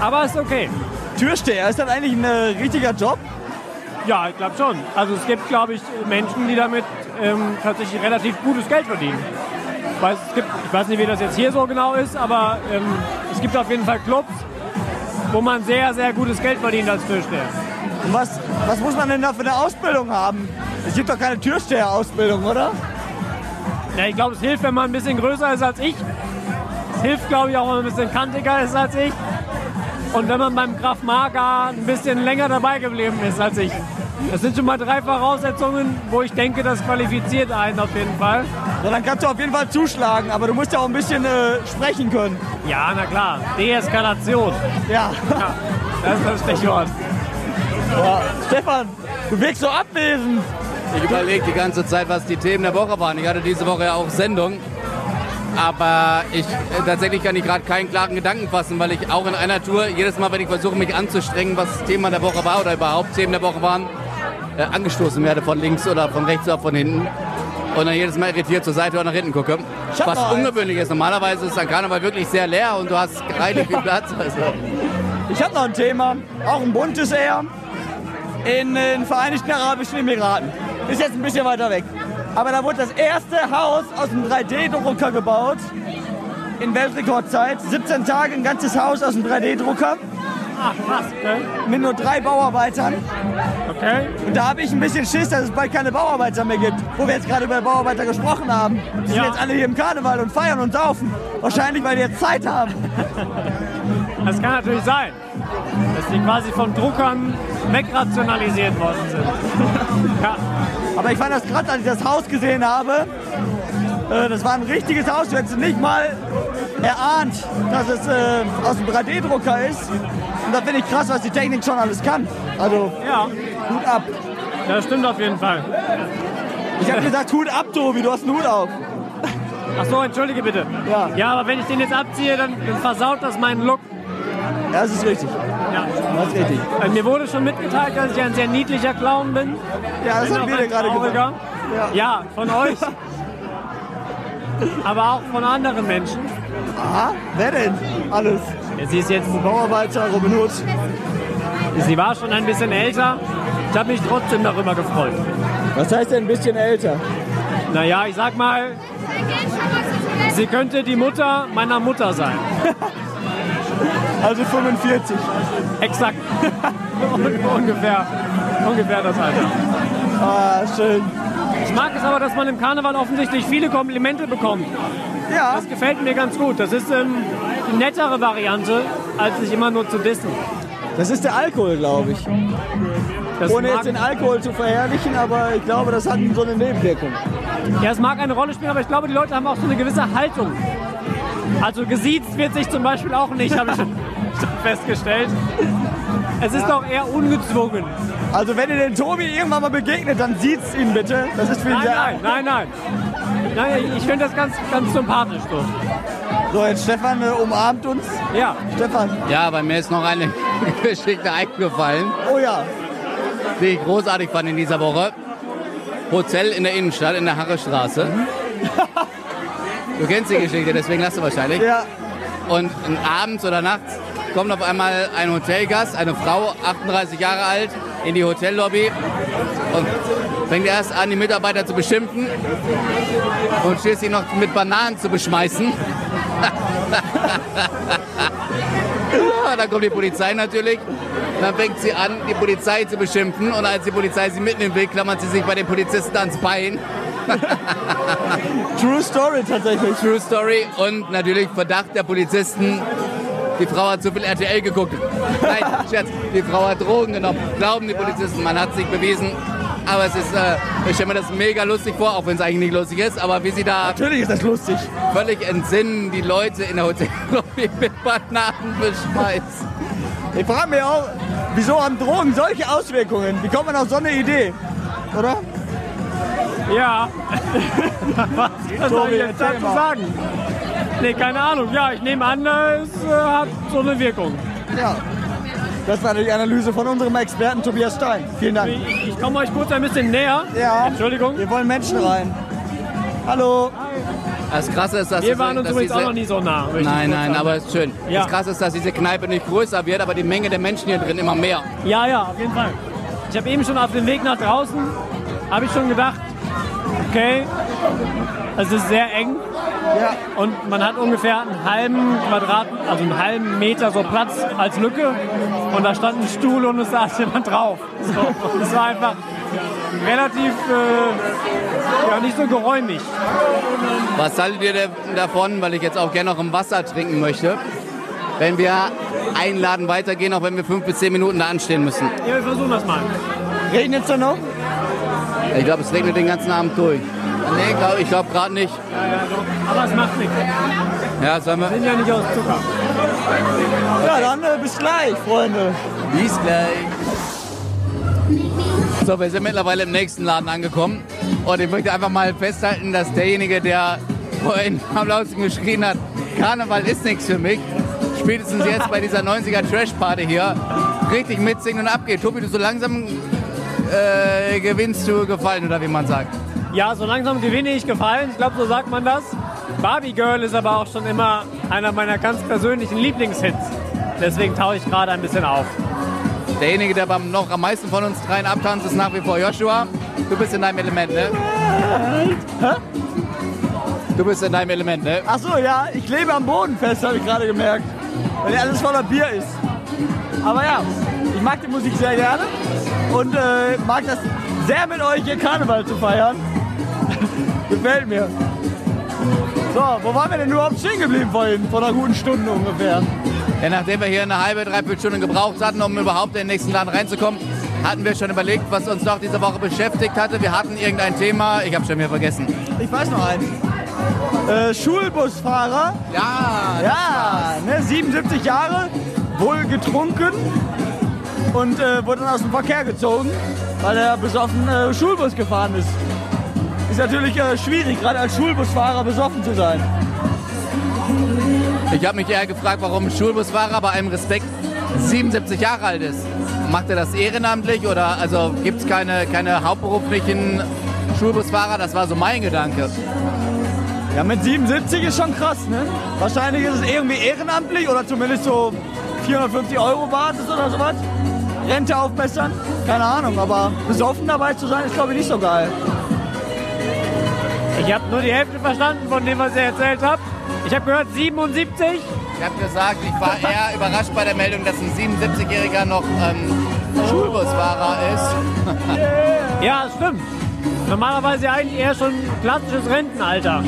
[SPEAKER 2] Aber ist okay.
[SPEAKER 1] Türsteher, ist das eigentlich ein äh, richtiger Job?
[SPEAKER 2] Ja, ich glaube schon. Also es gibt, glaube ich, Menschen, die damit ähm, tatsächlich relativ gutes Geld verdienen. Ich weiß, es gibt, ich weiß nicht, wie das jetzt hier so genau ist, aber ähm, es gibt auf jeden Fall Clubs, wo man sehr, sehr gutes Geld verdient als Türsteher.
[SPEAKER 1] Und was, was muss man denn da für eine Ausbildung haben? Es gibt doch keine Türsteher-Ausbildung, oder?
[SPEAKER 2] Ja, ich glaube, es hilft, wenn man ein bisschen größer ist als ich. Es hilft, glaube ich, auch, wenn man ein bisschen kantiger ist als ich. Und wenn man beim Graf Maga ein bisschen länger dabei geblieben ist als ich. Das sind schon mal drei Voraussetzungen, wo ich denke, das qualifiziert einen auf jeden Fall.
[SPEAKER 1] So, dann kannst du auf jeden Fall zuschlagen, aber du musst ja auch ein bisschen äh, sprechen können.
[SPEAKER 2] Ja, na klar. Deeskalation.
[SPEAKER 1] Ja.
[SPEAKER 2] Ja, das ist das Stichwort.
[SPEAKER 1] ja. Stefan, du wirkst so abwesend.
[SPEAKER 5] Ich überlege die ganze Zeit, was die Themen der Woche waren. Ich hatte diese Woche ja auch Sendung. Aber ich äh, tatsächlich kann ich gerade keinen klaren Gedanken fassen, weil ich auch in einer Tour, jedes Mal, wenn ich versuche, mich anzustrengen, was das Thema der Woche war oder überhaupt Themen der Woche waren, äh, angestoßen werde von links oder von rechts oder von hinten. Und dann jedes Mal irritiert zur Seite oder nach hinten gucke. Was ungewöhnlich ist. Normalerweise ist ein Karneval wirklich sehr leer und du hast reichlich viel Platz. Also,
[SPEAKER 1] Ich habe noch ein Thema, auch ein buntes eher, in den Vereinigten Arabischen Emiraten. Ist jetzt ein bisschen weiter weg. Aber da wurde das erste Haus aus einem 3D-Drucker gebaut. In Weltrekordzeit. 17 Tage ein ganzes Haus aus einem 3D-Drucker.
[SPEAKER 2] Ach, krass. Okay.
[SPEAKER 1] Mit nur drei Bauarbeitern.
[SPEAKER 2] okay.
[SPEAKER 1] Und da habe ich ein bisschen Schiss, dass es bald keine Bauarbeiter mehr gibt. Wo wir jetzt gerade über Bauarbeiter gesprochen haben. Die sind
[SPEAKER 2] Ja.
[SPEAKER 1] jetzt alle hier im Karneval und feiern und saufen. Wahrscheinlich, weil die jetzt Zeit haben. <laughs>
[SPEAKER 2] Das kann natürlich sein, dass die quasi von Druckern wegrationalisiert worden sind. <laughs> ja.
[SPEAKER 1] Aber ich fand das gerade, als ich das Haus gesehen habe, äh, das war ein richtiges Haus. Du hättest nicht mal erahnt, dass es äh, aus dem 3D-Drucker ist. Und da finde ich krass, was die Technik schon alles kann. Also
[SPEAKER 2] ja,
[SPEAKER 1] Hut ab.
[SPEAKER 2] das stimmt auf jeden Fall.
[SPEAKER 1] Ich habe gesagt, Hut ab, Tobi, du hast einen Hut auf.
[SPEAKER 2] Ach so, entschuldige bitte.
[SPEAKER 1] Ja.
[SPEAKER 2] Ja, aber wenn ich den jetzt abziehe, dann, dann versaut das meinen Look.
[SPEAKER 1] Ja, das ist richtig.
[SPEAKER 2] Ja.
[SPEAKER 1] Das ist richtig.
[SPEAKER 2] Äh, Mir wurde schon mitgeteilt, dass ich ein sehr niedlicher Clown bin.
[SPEAKER 1] Ja, das
[SPEAKER 2] Bin
[SPEAKER 1] haben wir dir gerade
[SPEAKER 2] trauriger.
[SPEAKER 1] gesagt. Ja.
[SPEAKER 2] Ja, von euch. aber auch von anderen Menschen.
[SPEAKER 1] Aha, wer denn? Alles.
[SPEAKER 2] Ja, Sie ist jetzt,
[SPEAKER 1] Bauarbeiter, Robin Hood.
[SPEAKER 2] sie war schon ein bisschen älter. Ich habe mich trotzdem darüber gefreut.
[SPEAKER 1] Was heißt denn ein bisschen älter?
[SPEAKER 2] Naja, ich sag mal, sie könnte die Mutter meiner Mutter sein. <laughs>
[SPEAKER 1] Also 45.
[SPEAKER 2] Exakt. <laughs> ungefähr, ungefähr das Alter.
[SPEAKER 1] Ah, schön.
[SPEAKER 2] Ich mag es aber, dass man im Karneval offensichtlich viele Komplimente bekommt.
[SPEAKER 1] Ja,
[SPEAKER 2] Das gefällt mir ganz gut. Das ist ähm, die nettere Variante, als sich immer nur zu dissen.
[SPEAKER 1] das ist der Alkohol, glaube ich.
[SPEAKER 2] Das
[SPEAKER 1] Ohne jetzt den Alkohol zu verherrlichen, aber ich glaube, das hat so eine Nebenwirkung.
[SPEAKER 2] ja, es mag eine Rolle spielen, aber ich glaube, die Leute haben auch so eine gewisse Haltung. Also gesiezt wird sich zum Beispiel auch nicht, habe ich, ich festgestellt. Es ist doch eher ungezwungen.
[SPEAKER 1] Also wenn ihr den Tobi irgendwann mal begegnet, dann sieht's ihn bitte. Das ist für ihn
[SPEAKER 2] Nein,
[SPEAKER 1] sehr...
[SPEAKER 2] nein, nein, nein. Nein, ich finde das ganz, ganz sympathisch so.
[SPEAKER 1] So, jetzt Stefan äh, umarmt uns.
[SPEAKER 2] Ja,
[SPEAKER 1] Stefan.
[SPEAKER 5] Ja, bei mir ist noch eine <laughs> Geschichte eingefallen,
[SPEAKER 1] Oh ja.
[SPEAKER 5] die ich großartig fand in dieser Woche. Hotel in der Innenstadt, in der Harrestraße. <laughs> Du kennst die Geschichte, deswegen lachst du wahrscheinlich.
[SPEAKER 1] Ja.
[SPEAKER 5] Und abends oder nachts kommt auf einmal ein Hotelgast, eine Frau, 38 Jahre alt, in die Hotellobby und fängt erst an, die Mitarbeiter zu beschimpfen und schließlich noch mit Bananen zu beschmeißen. ja, <laughs> dann kommt die Polizei natürlich. Dann fängt sie an, die Polizei zu beschimpfen. Und als die Polizei sie mitnehmen will, klammert sie sich bei den Polizisten ans Bein.
[SPEAKER 1] True Story tatsächlich.
[SPEAKER 5] True Story und natürlich Verdacht der Polizisten. Die Frau hat zu viel RTL geguckt. Nein, <laughs> Scherz, die Frau hat Drogen genommen. Glauben die Polizisten, man hat sich bewiesen. Aber es ist, äh, ich stelle mir das mega lustig vor, auch wenn es eigentlich nicht lustig ist. Aber wie sie da
[SPEAKER 1] Natürlich ist das lustig.
[SPEAKER 5] völlig entsinnen, die Leute in der Hotellobby <laughs> mit Bananen beschmeißen.
[SPEAKER 1] Ich frage mich auch, wieso haben Drogen solche Auswirkungen? Wie kommt man auf so eine Idee? Oder?
[SPEAKER 2] ja. <laughs> Was, soll ich jetzt dazu sagen? Nee, keine Ahnung. Ja, ich nehme an, es äh, hat so eine Wirkung.
[SPEAKER 1] Ja. Das war die Analyse von unserem Experten Tobias Stein. Vielen Dank.
[SPEAKER 2] Ich, ich komme euch kurz ein bisschen näher.
[SPEAKER 1] Ja.
[SPEAKER 2] Entschuldigung.
[SPEAKER 1] Wir wollen Menschen rein. Hallo.
[SPEAKER 5] Das Krasse ist, dass
[SPEAKER 2] Wir waren uns
[SPEAKER 5] dass
[SPEAKER 2] übrigens auch noch nie so nah.
[SPEAKER 5] Nein, nein,
[SPEAKER 2] sagen.
[SPEAKER 5] aber es ist schön.
[SPEAKER 2] Ja.
[SPEAKER 5] Das Krasse ist, dass diese Kneipe nicht größer wird, aber die Menge der Menschen hier drin immer mehr.
[SPEAKER 2] Ja, ja, auf jeden Fall. Ich habe eben schon auf dem Weg nach draußen, habe ich schon gedacht, okay, es ist sehr eng
[SPEAKER 1] Ja.
[SPEAKER 2] und man hat ungefähr einen halben Quadrat, also einen halben Meter so Platz als Lücke und da stand ein Stuhl und es saß jemand drauf. So, es war einfach relativ, äh, ja, nicht so geräumig.
[SPEAKER 5] Was haltet ihr davon, weil ich jetzt auch gerne noch ein Wasser trinken möchte, wenn wir einladen weitergehen, auch wenn wir fünf bis zehn Minuten da anstehen müssen?
[SPEAKER 2] Ja, wir versuchen das mal.
[SPEAKER 1] Regnet's da noch?
[SPEAKER 5] Ich glaube, es regnet den ganzen Abend durch. Nee, glaub, ich glaube gerade nicht.
[SPEAKER 2] Ja, ja, doch. Aber es macht nichts.
[SPEAKER 5] Ja, sollen wir?
[SPEAKER 2] Wir sind ja nicht aus Zucker.
[SPEAKER 1] Ja, dann äh, bis gleich, Freunde.
[SPEAKER 5] Bis gleich. So, wir sind mittlerweile im nächsten Laden angekommen. Und ich möchte einfach mal festhalten, dass derjenige, der vorhin <laughs> am lautesten geschrien hat, Karneval ist nichts für mich, spätestens jetzt bei dieser 90er Trash-Party hier, richtig mitsingen und abgeht. Tobi, du so langsam äh, gewinnst du gefallen, oder wie man sagt.
[SPEAKER 2] Ja, so langsam gewinne ich gefallen. Ich glaube, so sagt man das. Barbie Girl ist aber auch schon immer einer meiner ganz persönlichen Lieblingshits. Deswegen taue ich gerade ein bisschen auf.
[SPEAKER 5] Derjenige, der beim noch am meisten von uns dreien abtanzt, ist nach wie vor Joshua. Du bist in deinem Element, ne? Du bist in deinem Element, ne?
[SPEAKER 1] Ach so, ja, ich lebe am Boden fest, habe ich gerade gemerkt. Weil alles voller Bier ist. Aber ja, ich mag die Musik sehr gerne und äh, mag das sehr mit euch hier Karneval zu feiern. <laughs> Gefällt mir. So, wo waren wir denn überhaupt stehen geblieben vorhin? Vor einer guten Stunde ungefähr.
[SPEAKER 5] Ja, nachdem wir hier eine halbe, dreiviertel Stunde gebraucht hatten, um überhaupt in den nächsten Laden reinzukommen, hatten wir schon überlegt, was uns noch diese Woche beschäftigt hatte. Wir hatten irgendein Thema, ich habe schon wieder vergessen.
[SPEAKER 1] Ich weiß noch einen. Äh, Schulbusfahrer,
[SPEAKER 5] Ja,
[SPEAKER 1] ja, ne, 77 Jahre, wohl getrunken und äh, wurde dann aus dem Verkehr gezogen, weil er besoffen äh, Schulbus gefahren ist. Ist natürlich äh, schwierig, gerade als Schulbusfahrer besoffen zu sein.
[SPEAKER 5] ich habe mich eher gefragt, warum ein Schulbusfahrer bei einem Respekt 77 Jahre alt ist. Macht er das ehrenamtlich oder also gibt es keine, keine hauptberuflichen Schulbusfahrer? Das war so mein Gedanke.
[SPEAKER 1] Ja, mit 77 ist schon krass, ne? Wahrscheinlich ist es irgendwie ehrenamtlich oder zumindest so 450 Euro Basis oder sowas. Rente aufbessern, keine Ahnung, aber besoffen dabei zu sein ist glaube ich nicht so geil.
[SPEAKER 2] Ich habe nur die Hälfte verstanden von dem, was ihr erzählt habt. Ich habe gehört 77.
[SPEAKER 5] Ich habe gesagt, ich war eher überrascht bei der Meldung, dass ein 77-Jähriger noch ähm, Schulbusfahrer ist. <laughs>
[SPEAKER 2] Ja, stimmt. Normalerweise eigentlich eher schon klassisches Rentenalter.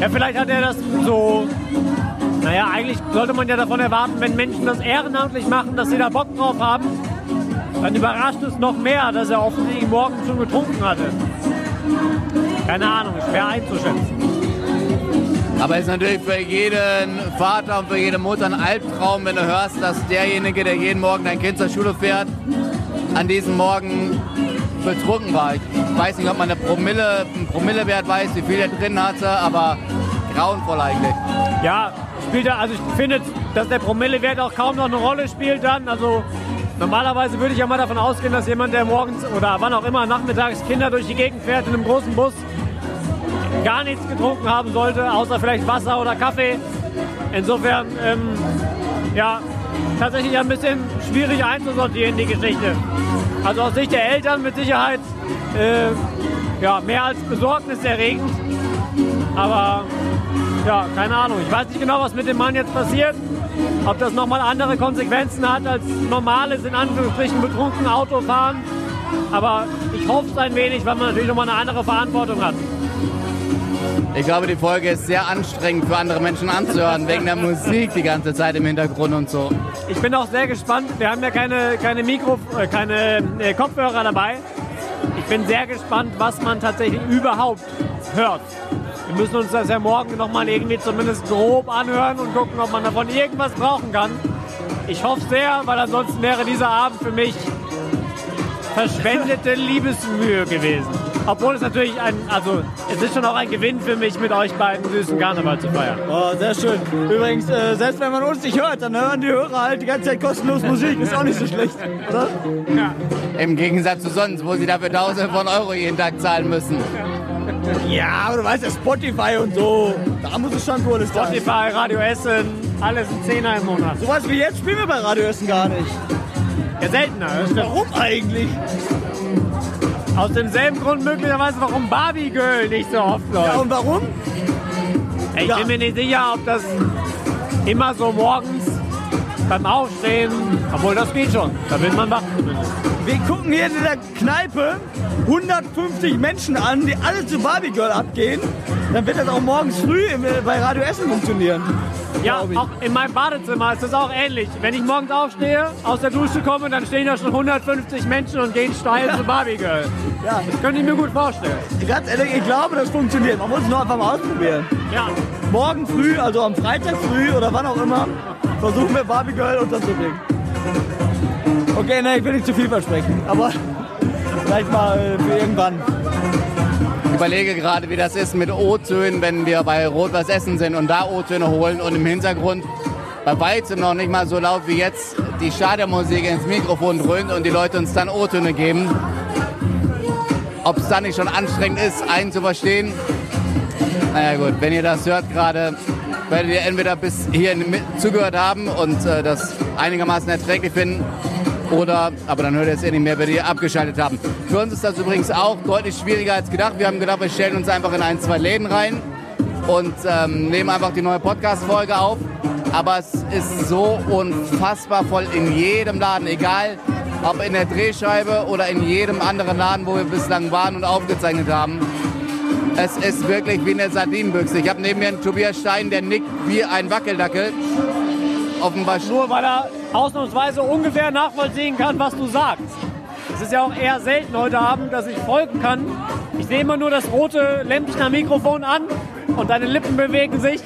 [SPEAKER 2] Ja, vielleicht hat er das so. Naja, eigentlich sollte man ja davon erwarten, wenn Menschen das ehrenamtlich machen, dass sie da Bock drauf haben. Dann überrascht es noch mehr, dass er offensichtlich morgen schon getrunken hatte. Keine Ahnung, schwer einzuschätzen.
[SPEAKER 5] Aber es ist natürlich für jeden Vater und für jede Mutter ein Albtraum, wenn du hörst, dass derjenige, der jeden Morgen dein Kind zur Schule fährt, an diesem Morgen betrunken war. Ich weiß nicht, ob man eine Promille, einen Promillewert weiß, wie viel er drin hatte, aber grauenvoll eigentlich.
[SPEAKER 2] Ja, spielt er, also ich finde, dass der Promillewert auch kaum noch eine Rolle spielt dann. Also normalerweise würde ich ja mal davon ausgehen, dass jemand, der morgens oder wann auch immer nachmittags Kinder durch die Gegend fährt in einem großen Bus, gar nichts getrunken haben sollte, außer vielleicht Wasser oder Kaffee. Insofern, ähm, ja, tatsächlich ein bisschen schwierig einzusortieren, die Geschichte. Also aus Sicht der Eltern mit Sicherheit äh, ja, mehr als besorgniserregend. Aber ja, keine Ahnung. Ich weiß nicht genau, was mit dem Mann jetzt passiert. Ob das nochmal andere Konsequenzen hat als normales, in Anführungsstrichen, betrunken Autofahren. Aber ich hoffe es ein wenig, weil man natürlich nochmal eine andere Verantwortung hat.
[SPEAKER 5] Ich glaube, die Folge ist sehr anstrengend für andere Menschen anzuhören, wegen der Musik die ganze Zeit im Hintergrund und so.
[SPEAKER 2] Ich bin auch sehr gespannt. Wir haben ja keine, keine, Mikro, äh, keine äh, Kopfhörer dabei. Ich bin sehr gespannt, was man tatsächlich überhaupt hört. Wir müssen uns das ja morgen nochmal irgendwie zumindest grob anhören und gucken, ob man davon irgendwas brauchen kann. Ich hoffe sehr, weil ansonsten wäre dieser Abend für mich verschwendete Liebesmühe gewesen. Obwohl es natürlich ein, also es ist schon auch ein Gewinn für mich, mit euch beiden süßen Karneval zu feiern.
[SPEAKER 1] Oh, sehr schön. Übrigens, äh, selbst wenn man uns nicht hört, dann hören die Hörer halt die ganze Zeit kostenlos Musik. Ist auch nicht so schlecht, oder?
[SPEAKER 5] Im Gegensatz zu sonst, wo sie dafür Tausende von Euro jeden Tag zahlen müssen.
[SPEAKER 1] Ja, aber du weißt ja, Spotify und so. Da muss es schon Kohle sein.
[SPEAKER 2] Spotify, Radio Essen, alles ein Zehner im Monat.
[SPEAKER 1] Sowas wie jetzt spielen wir bei Radio Essen gar nicht.
[SPEAKER 2] Ja, seltener.
[SPEAKER 1] Warum eigentlich?
[SPEAKER 2] Aus demselben Grund möglicherweise, warum Barbie Girl nicht so oft läuft.
[SPEAKER 1] Ja, und warum?
[SPEAKER 2] Ich
[SPEAKER 1] Ja.
[SPEAKER 2] bin mir nicht sicher, ob das immer so morgens beim Aufstehen, obwohl das geht schon, da will man wach zumindest.
[SPEAKER 1] Wir gucken hier in der Kneipe 150 Menschen an, die alle zu Barbie Girl abgehen. Dann wird das auch morgens früh äh, bei Radio Essen funktionieren.
[SPEAKER 2] Ja, auch in meinem Badezimmer ist das auch ähnlich. Wenn ich morgens aufstehe, aus der Dusche komme, dann stehen da schon 150 Menschen und gehen steil zu Barbie Girl.
[SPEAKER 1] Ja,
[SPEAKER 2] Das könnte ich mir gut vorstellen.
[SPEAKER 1] ganz ehrlich, ich glaube, das funktioniert. Man muss es nur einfach mal ausprobieren.
[SPEAKER 2] Ja,
[SPEAKER 1] Morgen früh, also am Freitag früh oder wann auch immer, versuchen wir Barbie Girl unterzubringen. Okay, ne, ich will nicht zu viel versprechen, aber <laughs> vielleicht mal äh, für irgendwann.
[SPEAKER 5] Ich überlege gerade, wie das ist mit O-Tönen, wenn wir bei Rot was essen sind und da O-Töne holen und im Hintergrund bei weitem noch nicht mal so laut wie jetzt die Stadionmusik ins Mikrofon dröhnt und die Leute uns dann O-Töne geben. Ob es dann nicht schon anstrengend ist, einen zu verstehen. Naja gut, wenn ihr das hört gerade, werdet ihr entweder bis mit zugehört haben und äh, das einigermaßen erträglich finden oder, aber dann hört ihr es eh nicht mehr, wenn ihr abgeschaltet haben. Für uns ist das übrigens auch deutlich schwieriger als gedacht. Wir haben gedacht, wir stellen uns einfach in ein, zwei Läden rein und ähm, nehmen einfach die neue Podcast-Folge auf. Aber es ist so unfassbar voll in jedem Laden, egal ob in der Drehscheibe oder in jedem anderen Laden, wo wir bislang waren und aufgezeichnet haben. Es ist wirklich wie eine Sardinenbüchse. Ich habe neben mir einen Tobias Stein, der nickt wie ein Wackeldackel. Offenbar
[SPEAKER 2] nur weil er ausnahmsweise ungefähr nachvollziehen kann, was du sagst. Es ist ja auch eher selten heute Abend, dass ich folgen kann. Ich sehe immer nur das rote Lämpchen am Mikrofon an und deine Lippen bewegen sich.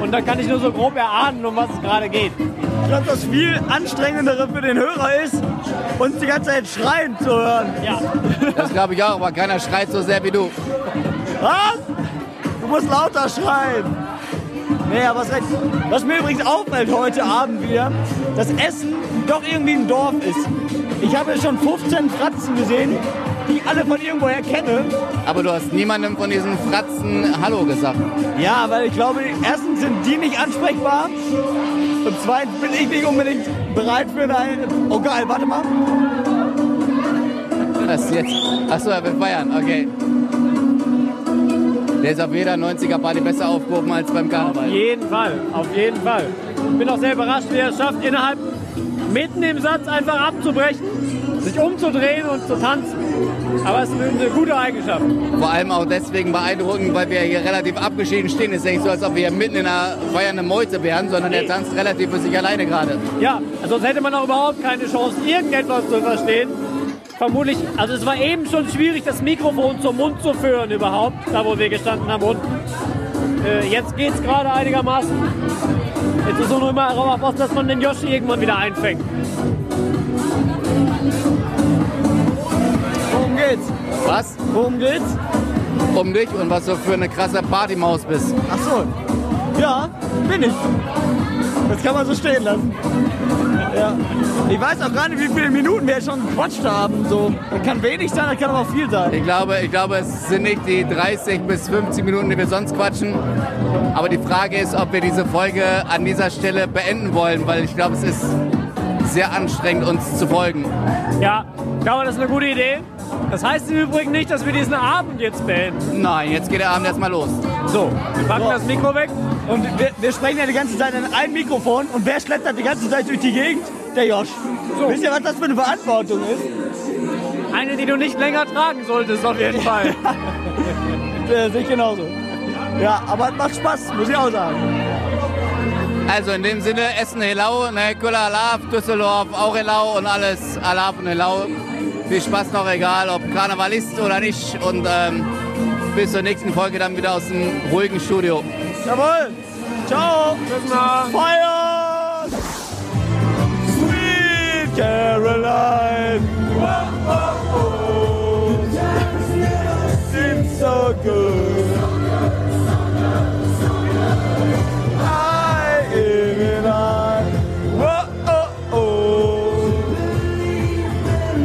[SPEAKER 2] Und dann kann ich nur so grob erahnen, um was es gerade geht.
[SPEAKER 1] Ich glaube, das viel anstrengendere für den Hörer ist, uns die ganze Zeit schreien zu hören.
[SPEAKER 2] Ja,
[SPEAKER 5] Das glaube ich auch, aber keiner schreit so sehr wie du.
[SPEAKER 1] Was? Du musst lauter schreien. Nee, aber was, recht. was mir übrigens auffällt heute Abend wieder, dass Essen doch irgendwie ein Dorf ist. Ich habe ja schon 15 Fratzen gesehen, die ich alle von irgendwoher kenne.
[SPEAKER 5] Aber du hast niemandem von diesen Fratzen Hallo gesagt.
[SPEAKER 1] Ja, weil ich glaube, erstens sind die nicht ansprechbar und zweitens bin ich nicht unbedingt bereit für eine... Oh geil, warte mal.
[SPEAKER 5] Das ist jetzt. Achso, er will feiern, okay. Der ist auf jeder 90er Party besser aufgehoben als beim
[SPEAKER 2] auf
[SPEAKER 5] Karneval.
[SPEAKER 2] jeden Fall, auf jeden Fall. Ich bin auch sehr überrascht, wie er es schafft, innerhalb, mitten im Satz einfach abzubrechen, sich umzudrehen und zu tanzen. Aber es ist eine gute Eigenschaft.
[SPEAKER 5] Vor allem auch deswegen beeindruckend, weil wir hier relativ abgeschieden stehen. Es ist nicht so, als ob wir hier mitten in einer feiernden Meute wären, sondern er tanzt relativ für sich alleine gerade.
[SPEAKER 2] Ja, sonst hätte man auch überhaupt keine Chance, irgendetwas zu verstehen. Vermutlich, also es war eben schon schwierig, das Mikrofon zum Mund zu führen überhaupt, da wo wir gestanden haben unten. Äh, jetzt geht's gerade einigermaßen. Jetzt ist nur immer darauf aus, dass man den Yoshi irgendwann wieder einfängt.
[SPEAKER 1] Worum geht's?
[SPEAKER 5] Was?
[SPEAKER 1] Worum geht's?
[SPEAKER 5] Um dich und was du für eine krasse Partymaus bist.
[SPEAKER 1] Ach so. Ja, bin ich. Das kann man so stehen lassen. Ja. Ich weiß auch gar nicht, wie viele Minuten wir schon gequatscht haben. So. Das kann wenig sein, das kann aber auch viel sein.
[SPEAKER 5] Ich glaube, ich glaube, es sind nicht die 30 bis 50 Minuten, die wir sonst quatschen. Aber die Frage ist, ob wir diese Folge an dieser Stelle beenden wollen, weil ich glaube, es ist sehr anstrengend, uns zu folgen.
[SPEAKER 2] Ja, ich glaube, das ist eine gute Idee. Das heißt im Übrigen nicht, dass wir diesen Abend jetzt beenden.
[SPEAKER 5] Nein, jetzt geht der Abend erstmal los.
[SPEAKER 2] So, wir packen
[SPEAKER 1] So.
[SPEAKER 2] das Mikro weg.
[SPEAKER 1] Und wir, wir sprechen ja die ganze Zeit in ein Mikrofon. Und wer schleppert die ganze Zeit durch die Gegend? Der Josh. Wisst ihr, was das für eine Verantwortung ist?
[SPEAKER 2] Eine, die du nicht länger tragen solltest, auf jeden Fall. <laughs>
[SPEAKER 1] Äh, sehe ich genauso. Ja, aber es macht Spaß, muss ich auch sagen.
[SPEAKER 5] Also in dem Sinne, Essen Helau, ne, Kula Alaf, Düsseldorf, auch Helau und alles Alaf und Helau. Viel Spaß noch, egal ob Karneval ist oder nicht. Und ähm, bis zur nächsten Folge dann wieder aus dem ruhigen Studio.
[SPEAKER 1] Jawohl. Ciao.
[SPEAKER 2] Bis mal.
[SPEAKER 1] Feiern! Sweet Caroline! Whoa, whoa, whoa. Seems so good. Whoa, oh, oh.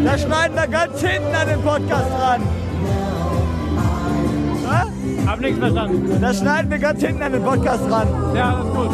[SPEAKER 1] Da schneiden wir ganz hinten an den Podcast ran.
[SPEAKER 2] Hab nichts verstanden.
[SPEAKER 1] Da schneiden wir ganz hinten an den Podcast ran.
[SPEAKER 2] Ja, das ist gut.